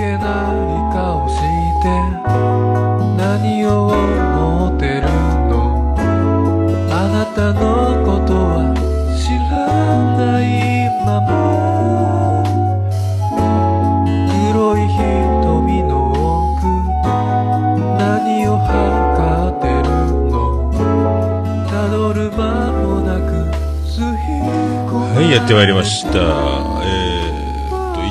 けない顔して何を思ってるの？あなたのことは知らないまま。黒い瞳の奥何を測ってるの？たどる間もなく吸い込まはい、やってまいりました。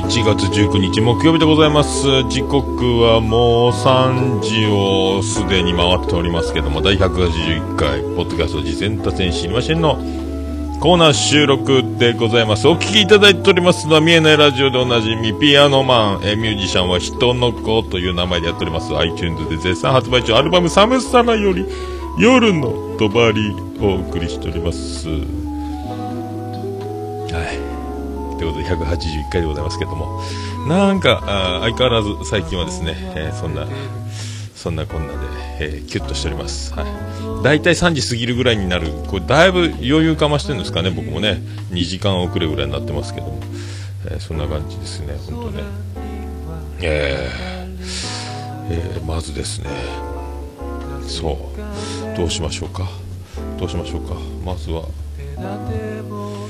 1月19日木曜日でございます。時刻はもう3時をすでに回っておりますけども、第181回、ポッドキャスト次戦多戦知りませんのコーナー収録でございます。お聞きいただいておりますのは、見えないラジオでおなじみ、ピアノマン、えミュージシャンは人の子という名前でやっております。iTunes で絶賛発売中、アルバムサムサナより、夜の帳をお送りしております。はい。ということで、181回でございますけども、なんか、あ相変わらず最近はですね、えーそんな、そんなこんなで、えーキュッとしております。はい。大体3時過ぎるぐらいになる、これだいぶ余裕かましてるんですかね、僕もね、2時間遅れぐらいになってますけども、えーそんな感じですね、本当ね。えーえーまずですね、そう、どうしましょうか。どうしましょうか。まずは、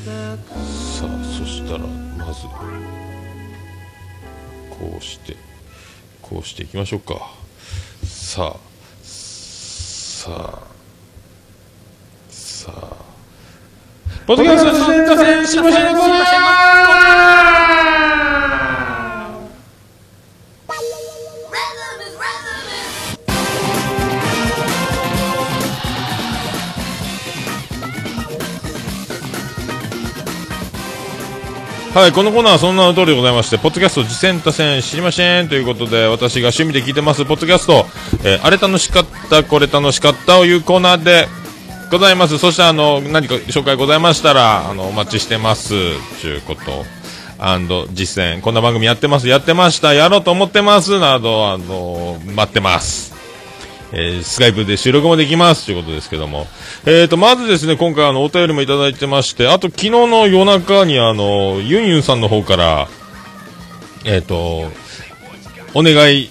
さあそしたらまずこうしてこうしていきましょうか。さあさあさあ。ポッドキャスト選手のコーナーはい、このコーナーはそんなの通りでございまして、ポッドキャスト、次戦多戦知りませんということで、私が趣味で聞いてます、ポッドキャスト、えーあれ楽しかった、これ楽しかったというコーナーでございます。そして、あの、何か紹介ございましたら、あの、お待ちしてます、ということ。アンド、実践、こんな番組やってます、やってました、やろうと思ってます、など、あの、待ってます。えースカイプで収録もできますということですけども。えーと、まずですね、今回あの、お便りもいただいてまして、あと昨日の夜中にあの、ユンユンさんの方から、えーと、お願い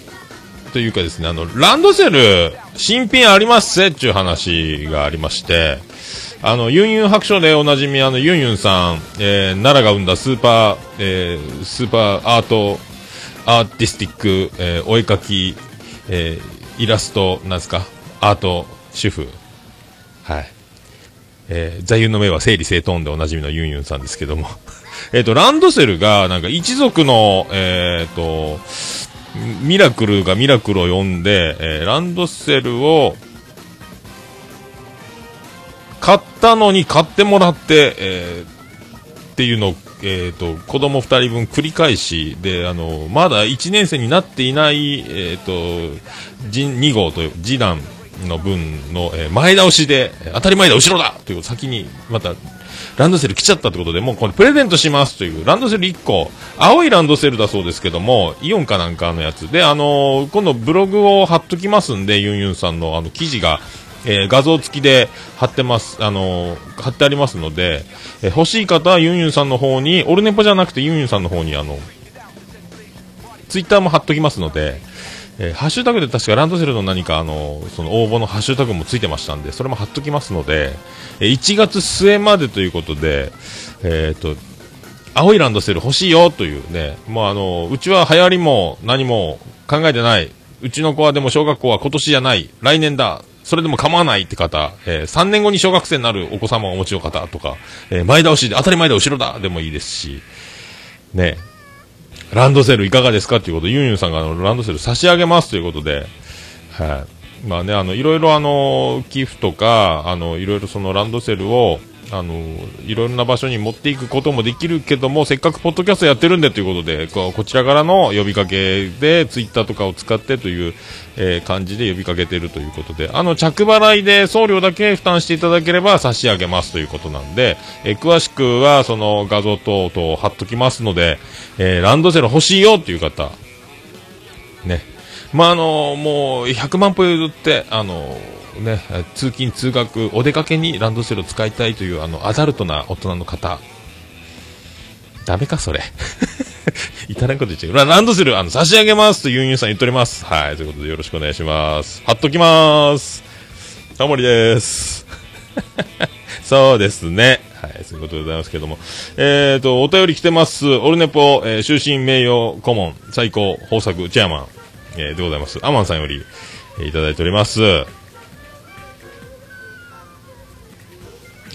というかですね、あの、ランドセル、新品ありますせっていう話がありまして、あの、ユンユン白書でおなじみあの、ユンユンさん、えー奈良が生んだスーパー、えースーパーアート、アーティスティック、えーお絵描き、えーイラスト、なんですか、アート、主婦。はい。えー座右の銘は整理整頓でおなじみのユンユンさんですけども。えっと、ランドセルが、なんか一族の、えっ、と、ミラクルがミラクルを呼んで、えーランドセルを、買ったのに買ってもらって、えーっていうのを、えっ、と、子供二人分繰り返し、で、あの、まだ1年生になっていない、えっ、と、じ2号という、次男の分の、えー前倒しで、当たり前だ、後ろだという先に、また、ランドセル来ちゃったってことで、もうこれプレゼントしますという、ランドセル1個、青いランドセルだそうですけども、イオンかなんかのやつで、あの今度ブログを貼っときますんで、ユンユンさんのあの記事が、えー画像付きで貼ってます、あのー貼ってありますので、えー欲しい方はユンユンさんの方に、オルネポじゃなくてユンユンさんの方に、あの、ツイッターも貼っときますので、えーハッシュタグで確かランドセルの何かあのその応募のハッシュタグもついてましたんでそれも貼っときますので、えー1月末までということで、えー、と青いランドセル欲しいよというねもうあのうちは流行りも何も考えてない。うちの子はでも小学校は今年じゃない。来年だ。それでも構わないって方、え3年後に小学生になるお子様をお持ちの方とか、えー前倒しで当たり前だ後ろだでもいいですしねランドセルいかがですかっていうこと、ユンユンさんがあのランドセル差し上げますということで、はい。まあね、あの、いろいろあの、寄付とか、あの、いろいろそのランドセルを、あの、いろんな場所に持っていくこともできるけども、せっかくポッドキャストやってるんでということで、ここちらからの呼びかけで、ツイッターとかを使ってという、えー感じで呼びかけてるということで、あの、着払いで送料だけ負担していただければ差し上げますということなんで、えー詳しくはその画像等々貼っときますので、えーランドセル欲しいよっていう方、ね。まあ、あのもう100万歩譲って、あのね、通勤通学、お出かけにランドセルを使いたいという、あの、アダルトな大人の方。ダメか、それ。いたないこと言っちゃう。ランドセル、あの、差し上げますとユンユンさん言っております。はい、ということでよろしくお願いします。貼っときます。タモリです。そうですね。はい、そういうことでございますけども。えーと、お便り来てます。オルネポ、えー終身名誉顧問、最高、豊作、チェアマン、えーでございます。アマンさんより、えーいただいております。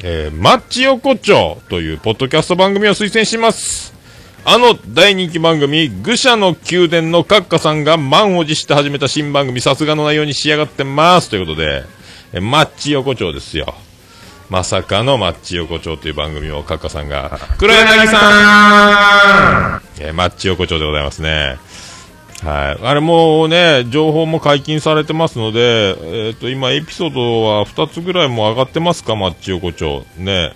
えーマッチ横丁というポッドキャスト番組を推薦します。あの大人気番組、愚者の宮殿の閣下さんが満を持して始めた新番組、さすがの内容に仕上がってます。ということで、えーマッチ横丁ですよ。まさかのマッチ横丁という番組を閣下さんが、黒柳さんえーマッチ横丁でございますね。はい。あれもね、情報も解禁されてますので、えっ、と、今エピソードは2つぐらいも上がってますか、マッチ横丁。ね。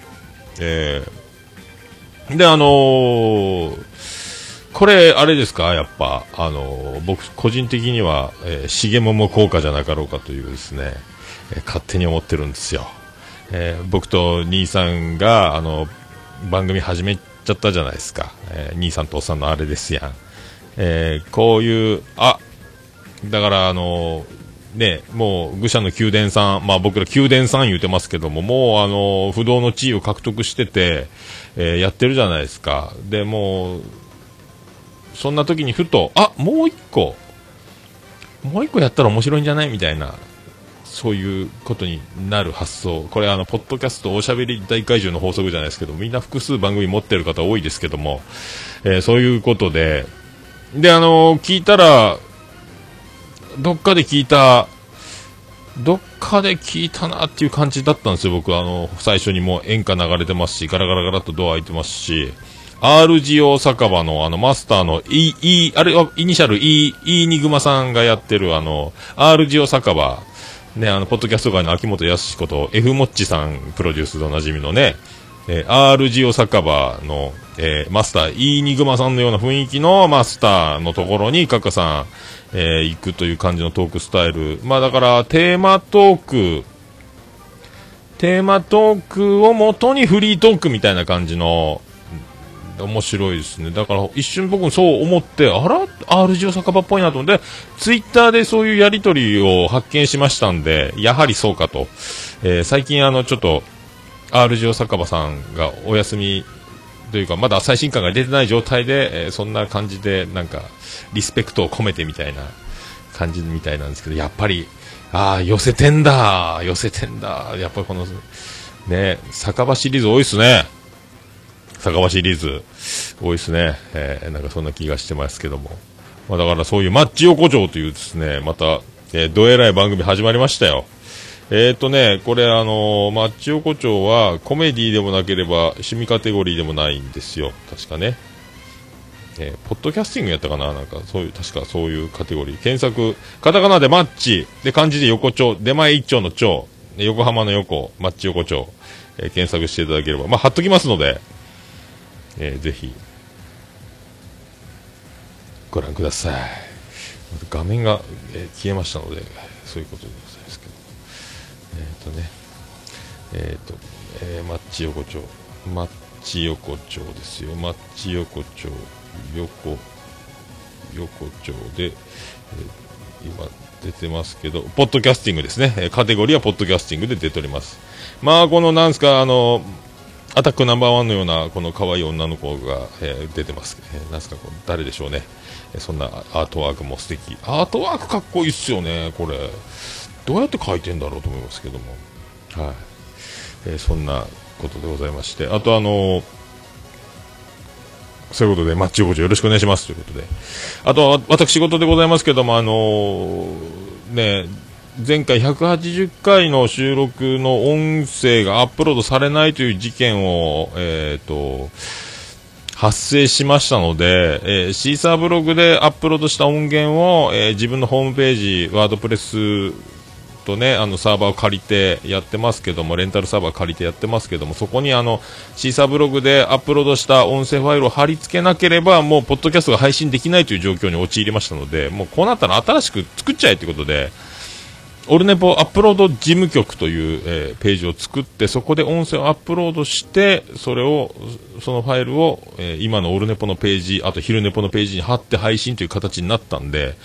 えーで、あのーこれ、あれですか、やっぱ、あのー僕、個人的には、えー、重桃効果じゃなかろうかというですね、えー勝手に思ってるんですよ。えー僕と兄さんが、あの、番組始めちゃったじゃないですか。えー兄さんとおっさんのあれですやん。えーこういう、あ、だからあのね、もう愚者の宮殿さん、まあ僕ら宮殿さん言うてますけども、もうあの不動の地位を獲得してて、えーやってるじゃないですか。で、もう、そんな時にふと、あ、もう一個、もう一個やったら面白いんじゃない？みたいな、そういうことになる発想。これあの、ポッドキャストおしゃべり大怪獣の法則じゃないですけど、みんな複数番組持ってる方多いですけども、えーそういうことで、で、あの聞いたら、どっかで聞いた、どっかで聞いたなっていう感じだったんですよ、僕。あの、最初にもう演歌流れてますし、ガラガラガラっとドア開いてますし、RGO 酒場のあのマスターの E、E、あれはイニシャル E、E ニグマさんがやってるあの、RGO 酒場、ね、あの、ポッドキャスト界の秋元康こと F モッチさんプロデュースでおなじみのね、えー RGO 酒場の、えーマスター、イーニグマさんのような雰囲気のマスターのところに、カッカさん、えー行くという感じのトークスタイル。まあだから、テーマトーク、テーマトークを元にフリートークみたいな感じの、面白いですね。だから一瞬僕もそう思って、あら ?RGO 酒場っぽいなと思って、ツイッターでそういうやりとりを発見しましたんで、やはりそうかと。えー最近あの、ちょっと、RGO 酒場さんがお休みというか、まだ最新刊が出てない状態で、えーそんな感じで、なんか、リスペクトを込めてみたいな感じみたいなんですけど、やっぱり、ああ、寄せてんだ、寄せてんだ、やっぱりこの、ね、酒場シリーズ多いっすね。酒場シリーズ多いですね、えーなんかそんな気がしてますけども、まあ、だからそういうマッチ横丁というですねまた、えーどえらい番組始まりましたよ。えーとね、これあのーマッチ横丁はコメディでもなければ趣味カテゴリーでもないんですよ、確かね。えーポッドキャスティングやったかな？なんかそういう、確かそういうカテゴリー。検索、カタカナでマッチ、で漢字で横丁、出前一丁の丁、横浜の横、マッチ横丁、えー検索していただければ、まあ貼っときますので、えーぜひ。ご覧ください。画面が、えー消えましたのでそういうことでございますけど。ね。えっ、と、えーマッチ横丁。マッチ横丁ですよ。マッチ横丁。横横丁で、えー今出てますけど、ポッドキャスティングですね。カテゴリーはポッドキャスティングで出ております。まあ、このなんすか、あの、アタックナンバーワンのようなこの可愛い女の子が、えー出てます、えーなんすかこ誰でしょうね、えそんなアートワークも素敵。アートワークかっこいいっすよねこれ。どうやって描いてんだろうと思いますけども。はい、えーそんなことでございまして。あとあのーそういうことで、マッチ横丁よろしくお願いします。ということで。あとは、私事でございますけども、あのーね、前回180回の収録の音声がアップロードされないという事件を、えっ、と、発生しましたので、えーシーサーブログでアップロードした音源を、えー自分のホームページ、ワードプレスとね、あのサーバーを借りてやってますけども、レンタルサーバー借りてやってますけども、そこにあの、シーサーブログでアップロードした音声ファイルを貼り付けなければ、もう、ポッドキャストが配信できないという状況に陥りましたので、もうこうなったら新しく作っちゃえということで、オルネポアップロード事務局という、えーページを作って、そこで音声をアップロードして、それを、そのファイルを、えー今のオルネポのページ、あと昼ネポのページに貼って配信という形になったんで、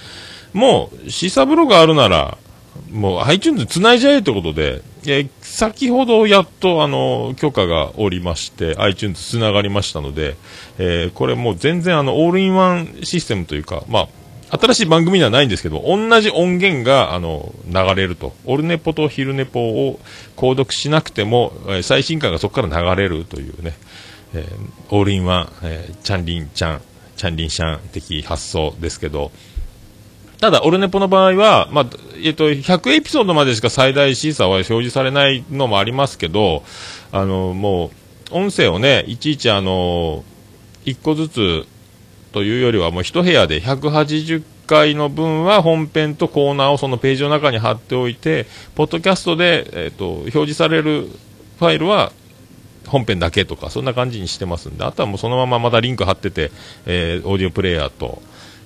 もう、シーサーブログがあるなら、もう iTunes に繋いじゃえということで、え先ほどやっとあの許可がおりまして iTunes 繋がりましたので、えーこれもう全然あのオールインワンシステムというか、まあ、新しい番組ではないんですけど、同じ音源があの流れると、オルネポとヒルネポを購読しなくても、え最新回がそこから流れるというね、えーオールインワン、えーチャンリンちゃん、チャンリンシャン的発想ですけど、ただ、オルネポの場合は、まあ、えっと、100エピソードまでしか最大審査は表示されないのもありますけど、あの、もう、音声をね、いちいちあの、一個ずつというよりは、もう一部屋で180回の分は本編とコーナーをそのページの中に貼っておいて、ポッドキャストで、えっと、表示されるファイルは、本編だけとか、そんな感じにしてますんで、あとはもうそのまままたリンク貼ってて、えーオーディオプレイヤーと、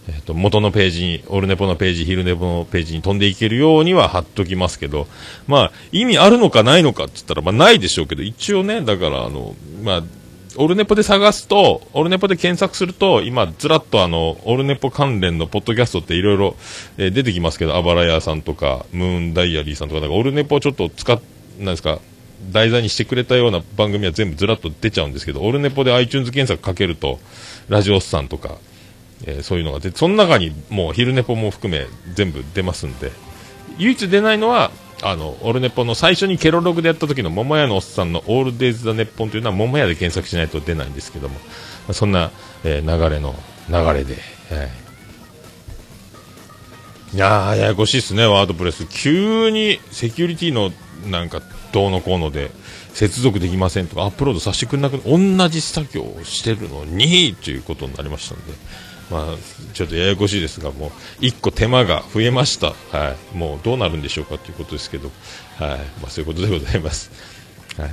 えー、と元のページに、オルネポのページ、ヒルネポのページに飛んでいけるようには貼っときますけど、まあ、意味あるのかないのかって言ったら、まあ、ないでしょうけど、一応ね、だから、あの、まあ、オルネポで探すと、オルネポで検索すると、今、ずらっとあの、オルネポ関連のポッドキャストっていろいろ、出てきますけど、あばら屋さんとか、ムーンダイアリーさんとか、なんかオルネポちょっと使っ、なんですか、題材にしてくれたような番組は全部ずらっと出ちゃうんですけど、オルネポで iTunes 検索かけると、ラジオスさんとか、えーそういうのが出て、その中にもう昼ネポも含め全部出ますんで、唯一出ないのは、あの、オルネポの最初にケロログでやった時の桃屋のおっさんのオールデイズ・ザ・ネッポンというのは桃屋で検索しないと出ないんですけども、そんな、えー流れの流れで、はい。いやー、ややこしいですね、ワードプレス。急にセキュリティのなんかどうのこうので接続できませんとか、アップロードさせてくれなく同じ作業をしてるのにということになりましたんで、まあ、ちょっとややこしいですが、もう一個手間が増えました。はい。もうどうなるんでしょうかということですけど、はい。まあ、そういうことでございます。はい。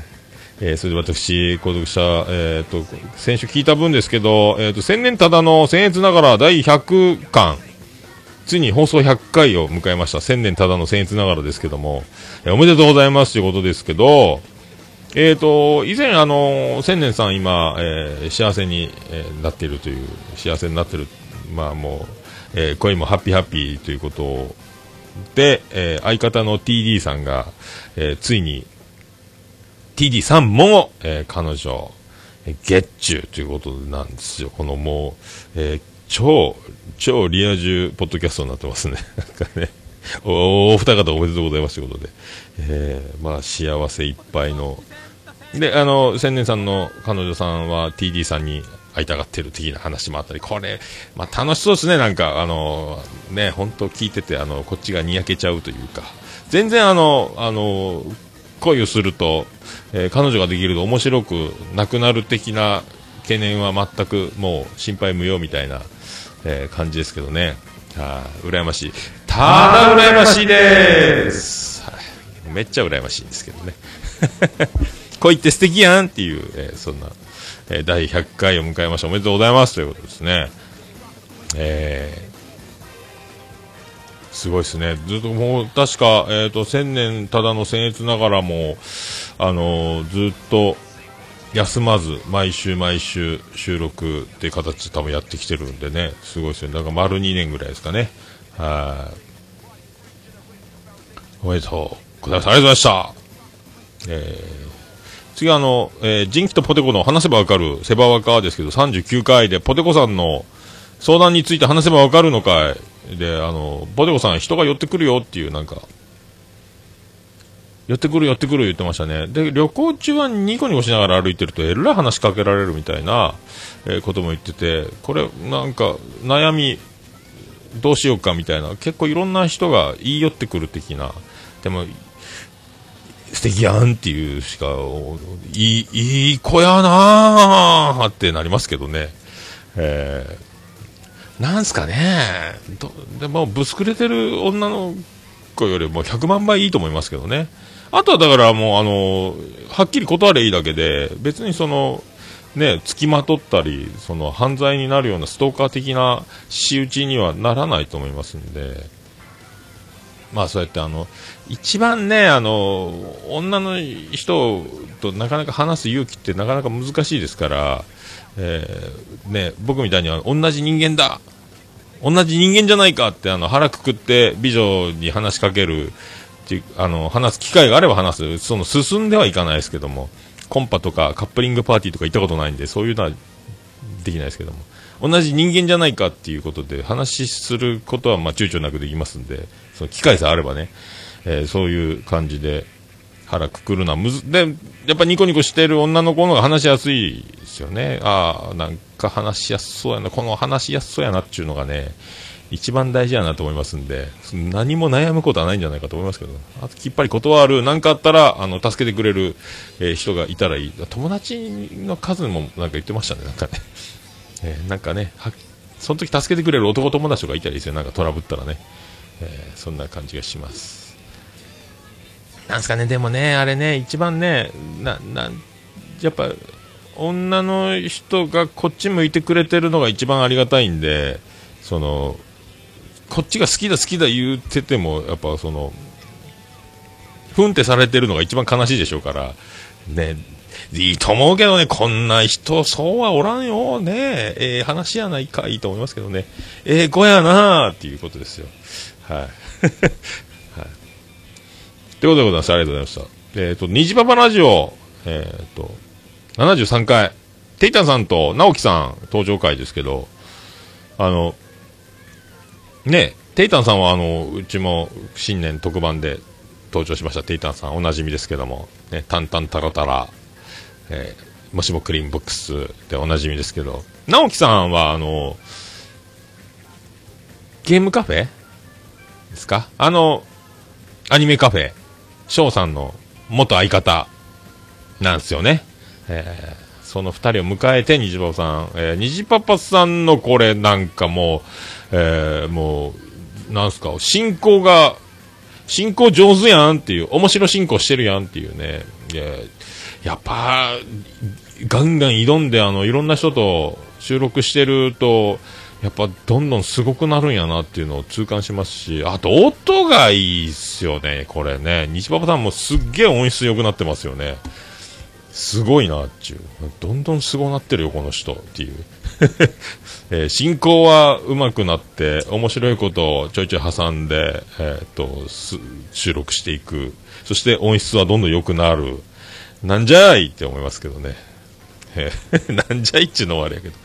えーそれで私、購読者、えっ、と、先週聞いた分ですけど、えっ、と、千年ただの僭越ながら第100巻、ついに放送100回を迎えました。千年ただの僭越ながらですけども、えーおめでとうございますということですけど、えーと、以前あの、千年さん今、えー幸せに、えーなっているという、幸せになってる、まあもう、えー恋もハッピーハッピーということで、えー相方の TD さんが、えーついに、TD さんも、えー彼女、えーゲッチュということなんですよ。このもう、えー超、超リア充ポッドキャストになってますね。なんかね。おお二方おめでとうございますということで。えーまあ幸せいっぱいの。で、あの、千年さんの彼女さんは TD さんに会いたがってる的な話もあったり、これ、まあ楽しそうですね、なんか、あの、ね、本当聞いてて、あの、こっちがにやけちゃうというか、全然あの、あの、恋をすると、えー彼女ができると面白くなくなる的な懸念は全くもう心配無用みたいな、えー感じですけどね。はい、羨ましい。ただ羨ましいです、めっちゃ羨ましいんですけどね。恋って素敵やんっていう、えーそんな、えー第100回を迎えました。おめでとうございますということですね。えーすごいですね。ずっともう、確か、えっ、と、千年ただの僭越ながらも、あのーずっと、休まず、毎週毎週収録っていう形で多分やってきてるんでね、すごいですよね。だから丸2年ぐらいですかね。はい。おめでとうございます。ありがとうございました。えー次あの、えージンキとポテコの話せばわかる、セバワカーですけど、39回で、ポテコさんの相談について話せばわかるのかい。で、あの、ポテコさん人が寄ってくるよっていう、なんか、寄ってくる寄ってくる言ってましたね。で、旅行中はニコニコしながら歩いてると、えらい話しかけられるみたいな、えーことも言ってて、これ、なんか、悩み、どうしようかみたいな、結構いろんな人が言い寄ってくる的な、でも、素敵やんっていうしか、いい、いい子やなーってなりますけどね。えー、なんすかねでも、ぶつくれてる女の子よりも100万倍いいと思いますけどね。あとはだからもう、あの、はっきり断ればいいだけで、別にその、ね、付きまとったり、その犯罪になるようなストーカー的な仕打ちにはならないと思いますんで、まあそうやってあの、一番ね、あの、女の人となかなか話す勇気ってなかなか難しいですから、えーね、僕みたいには同じ人間だ同じ人間じゃないかってあの腹くくって美女に話しかけるってあの話す機会があれば話すその進んではいかないですけどもコンパとかカップリングパーティーとか行ったことないんでそういうのはできないですけども同じ人間じゃないかっていうことで話することはまあ躊躇なくできますんでその機会さえあればね、えーそういう感じで腹くくるのはむずでやっぱニコニコしてる女の子の方が話しやすいですよね。ああなんか話しやすそうやなこの話しやすそうやなっていうのがね一番大事やなと思いますんで何も悩むことはないんじゃないかと思いますけどあときっぱり断る何かあったらあの助けてくれる、えー人がいたらいい。友達の数もなんか言ってましたねなんかね、えーなんかねその時助けてくれる男友達とかいたらいいですよなんかトラブったらね、えーそんな感じがしますなんすかね、でもね、あれね、一番ね、な、な、やっぱ、女の人がこっち向いてくれてるのが一番ありがたいんで、その、こっちが好きだ好きだ言ってても、やっぱその、ふんってされてるのが一番悲しいでしょうから、ね、いいと思うけどね、こんな人、そうはおらんよ、ねええ話やないか、いいと思いますけどね、ええ子やなっていうことですよ。はい。ということでございます。ありがとうございました。えっ、と、虹パパラジオ、えっ、と、73回、テイタンさんと直樹さん登場回ですけど、あの、ね、テイタンさんはあの、うちも新年特番で登場しました。テイタンさんおなじみですけども、ね、タンタンタラタラ、えーもしもクリーンボックスでおなじみですけど、直樹さんはあの、ゲームカフェ？ですか？あの、アニメカフェ、翔さんの元相方なんですよね。えーその二人を迎えて、虹パパさん、えー、虹パパさんのこれなんかもう、えーもう、なんすか、進行が、進行上手やんっていう、面白進行してるやんっていうね。いややっぱ、ガンガン挑んで、あの、いろんな人と収録してると、やっぱどんどんすごくなるんやなっていうのを痛感しますし、あと音がいいっすよね、これね。西パパさんもすっげえ音質良くなってますよね。すごいなっていう。どんどんすごなってるよ、この人っていう。えー進行は上手くなって、面白いことをちょいちょい挟んで、えーっと、収録していく。そして音質はどんどん良くなる。なんじゃいって思いますけどね。えー なんじゃいっちゅうのはあれやけど。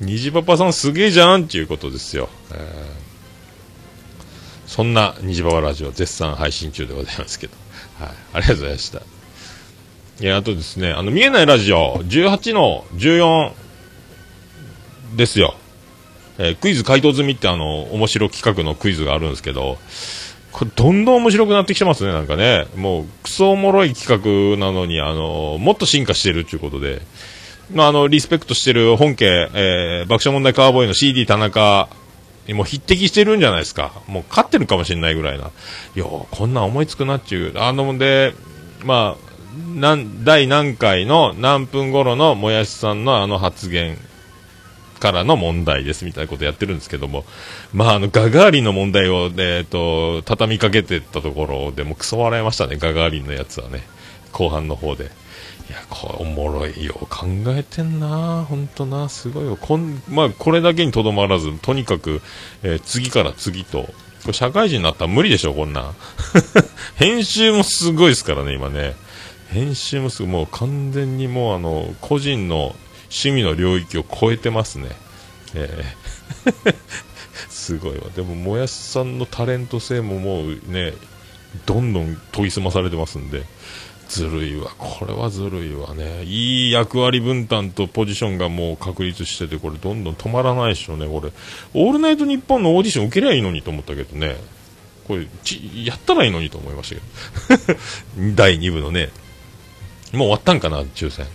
虹パパさんすげえじゃんっていうことですよ。えーそんな虹パパラジオ絶賛配信中でございますけど。はい。ありがとうございました。いや、あとですね、あの、見えないラジオ、18の14ですよ。えークイズ回答済みってあの、面白企画のクイズがあるんですけど、これどんどん面白くなってきてますね、なんかね。もう、クソおもろい企画なのに、あの、もっと進化してるっていうことで、まあ、あの、リスペクトしてる本家、えー爆笑問題カーボーイの CD 田中にも匹敵してるんじゃないですか。もう勝ってるかもしれないぐらいな。いやこんなん思いつくなっていう。あの、で、まあ、なん、第何回の何分頃のもやしさんのあの発言からの問題ですみたいなことやってるんですけども、まあ、あの、ガガーリンの問題を、えっ、と、畳みかけてったところでもクソ笑いましたね、ガガーリンのやつはね。後半の方で。や、これおもろいよ。考えてんなほんとなすごいよ。こん、まあ、これだけにとどまらず、とにかく、えー次から次と、これ社会人になったら無理でしょ、こんなん。編集もすごいですからね、今ね。編集もすごい、もう完全にもうあの、個人の趣味の領域を超えてますね。えー すごいわ。でも、もやしさんのタレント性ももうね、どんどん研ぎ澄まされてますんで、ずるいわ。これはずるいわね。いい役割分担とポジションがもう確立してて、これどんどん止まらないでしょうね、これ。オールナイトニッポンのオーディション受けりゃいいのにと思ったけどね。これ、ち、やったらいいのにと思いましたけど。第2部のね。もう終わったんかな、抽選。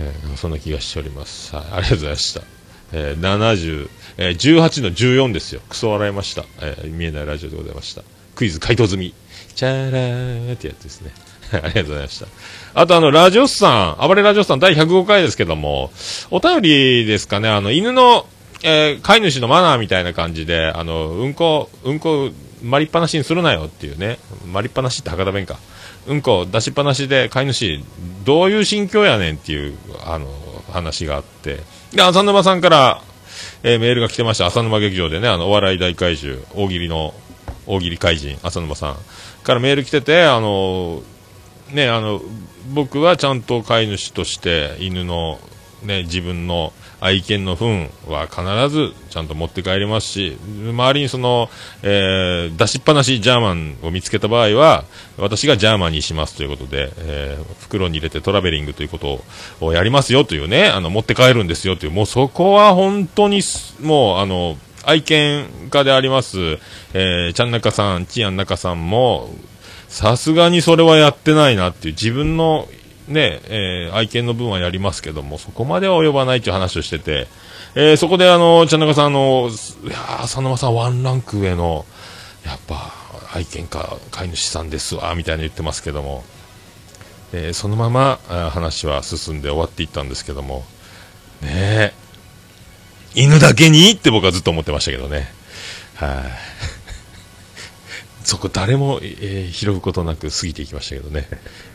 えーそんな気がしております。はい、ありがとうございました。えー70、え18の14ですよ。クソ笑いました。えー見えないラジオでございました。クイズ回答済み。チャラーってやつですね。ありがとうございました。あとあの、ラジオスさん、暴れラジオスさん第105回ですけども、お便りですかね、あの、犬の、えー飼い主のマナーみたいな感じで、あの、うんこ、うんこまりっぱなしにするなよっていうね。まりっぱなしって博多弁か。うんこ出しっぱなしで飼い主、どういう心境やねんっていう、あの、話があって。で、浅沼さんから、えーメールが来てました。浅沼劇場でね、あの、お笑い大怪獣、大喜利の、大喜利怪人、浅沼さんからメール来てて、あの、ね、あの、僕はちゃんと飼い主として犬の、ね、自分の愛犬の糞は必ずちゃんと持って帰りますし、周りにその、えー出しっぱなしジャーマンを見つけた場合は、私がジャーマンにしますということで、えー袋に入れてトラベリングということをやりますよというね、あの、持って帰るんですよという、もうそこは本当に、もう、あの、愛犬家であります、えー、ちゃんなかさん、ちやんなかさんも、さすがにそれはやってないなっていう、自分のね、えー愛犬の分はやりますけども、そこまでは及ばないっていう話をしてて、えーそこであの、ちゃなかさん、あの、いやー浅沼さんワンランク上の、やっぱ、愛犬家、飼い主さんですわ、みたいな言ってますけども、えーそのまま話は進んで終わっていったんですけども、ねえ、犬だけにって僕はずっと思ってましたけどね。はい、そこ誰も、えー拾うことなく過ぎていきましたけどね。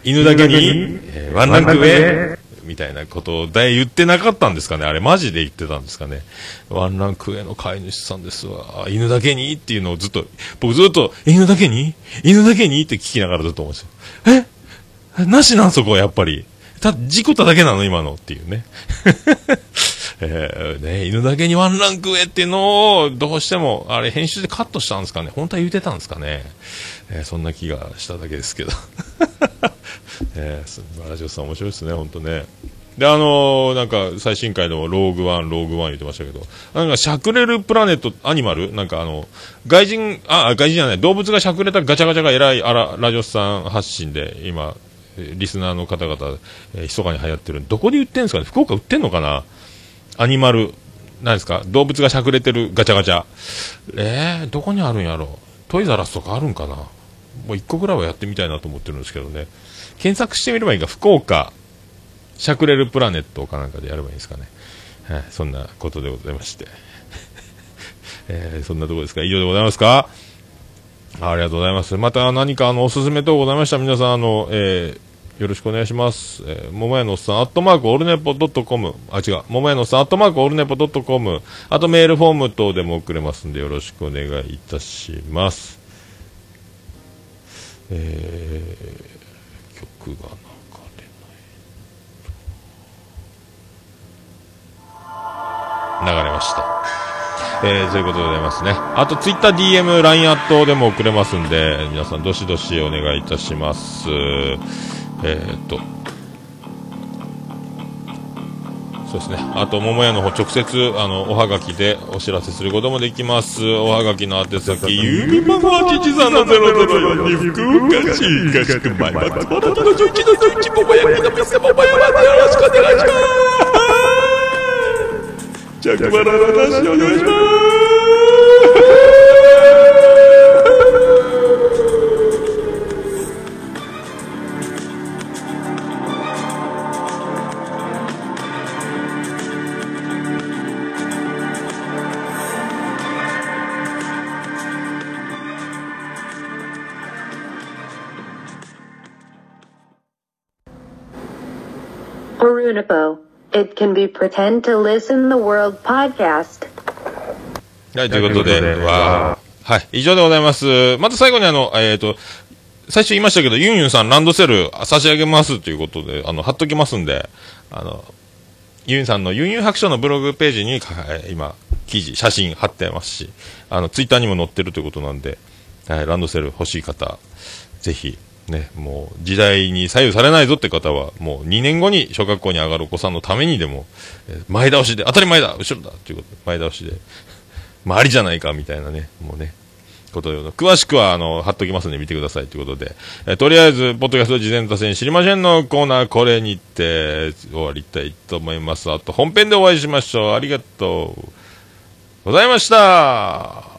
犬だけに、えーワンランク上みたいなことをだい言ってなかったんですかねあれマジで言ってたんですかねワンランク上の飼い主さんですわ。犬だけにっていうのをずっと、僕ずっと、犬だけに？犬だけにって聞きながらずっと思うんですよ。え？なしなんそこやっぱり。た、事故っただけなの？今のっていうね。えーね、犬だけにワンランク上っていうのを、どうしても、あれ、編集でカットしたんですかね？本当は言ってたんですかね、えーそんな気がしただけですけど。えーすラジオさん面白いですね、本当ね。で、あのーなんか、最新回の Rogue One、Rogue One 言ってましたけど、なんか、シャクレルプラネット、アニマル？なんかあの、外人、あ、外人じゃない、動物がしゃくれたガチャガチャがえらい、あら、ラジオさん発信で、今、リスナーの方々、えー、密かに流行ってる。どこで売ってんですかね？福岡売ってんのかな？アニマル、なんですか？動物がしゃくれてるガチャガチャ。えー、どこにあるんやろ？トイザラスとかあるんかな？もう一個ぐらいはやってみたいなと思ってるんですけどね。検索してみればいいか、福岡、しゃくれるプラネットかなんかでやればいいんですかね。はい、そんなことでございまして。えーそんなとこですか？以上でございますか？ありがとうございます。また何かあのおすすめ等ございました皆さんあの、えーよろしくお願いします。えー、桃屋のおっさん、アットマークオルネポドットコム。あ、違う。桃屋のおっさん、アットマークオルネポドットコム。あとメールフォーム等でも送れますんで、よろしくお願いいたします。えー、曲が流れない。流れました。えー、そういうことでございますね。あと、ツイッター DM、LINE アットでも送れますんで、皆さん、どしどしお願いいたします。えー、っと、そうですね。あと、桃屋の方、直接、あの、おはがきでお知らせすることもできます。おはがきの宛先、郵便番号813-004に福岡市東区前松原の11の11桃屋の店桃屋までよろしくお願いします。着払いの話お願いします。Orunipo. It can be pretend to listen the world podcast. はい、ということで、わーはい、以上でございます。また最後にあの、えっ、と、最初言いましたけど、ユンユンさんランドセル差し上げますということで、あの、貼っときますんで、あの、ユンユンさんのユンユン白書のブログページに、かえー今、記事、写真貼ってますし、あの、ツイッターにも載ってるということなんで、はい、ランドセル欲しい方、ぜひ、ね、もう時代に左右されないぞって方は、もう2年後に小学校に上がるお子さんのためにでも、前倒しで、当たり前だ後ろだということで、前倒しで、まあ、ありじゃないかみたいなね、もうね、ことで、詳しくは、あの、貼っときますんで見てくださいということで、えとりあえず、ポッドキャスト事前打線知りませんのコーナー、これにて終わりたいと思います。あと、本編でお会いしましょう。ありがとうございました。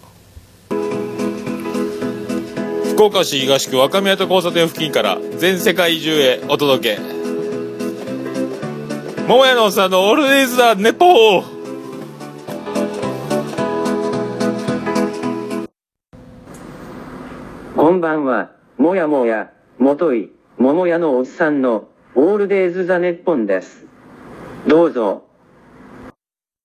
福岡市東区若宮と交差点付近から全世界中へお届け。桃屋のおっさんのオールディーズだ、ネポーんばんは、もやもや、もとい、桃屋のおっさんの、オールデイズ・ザ・ネッポンです。どうぞ、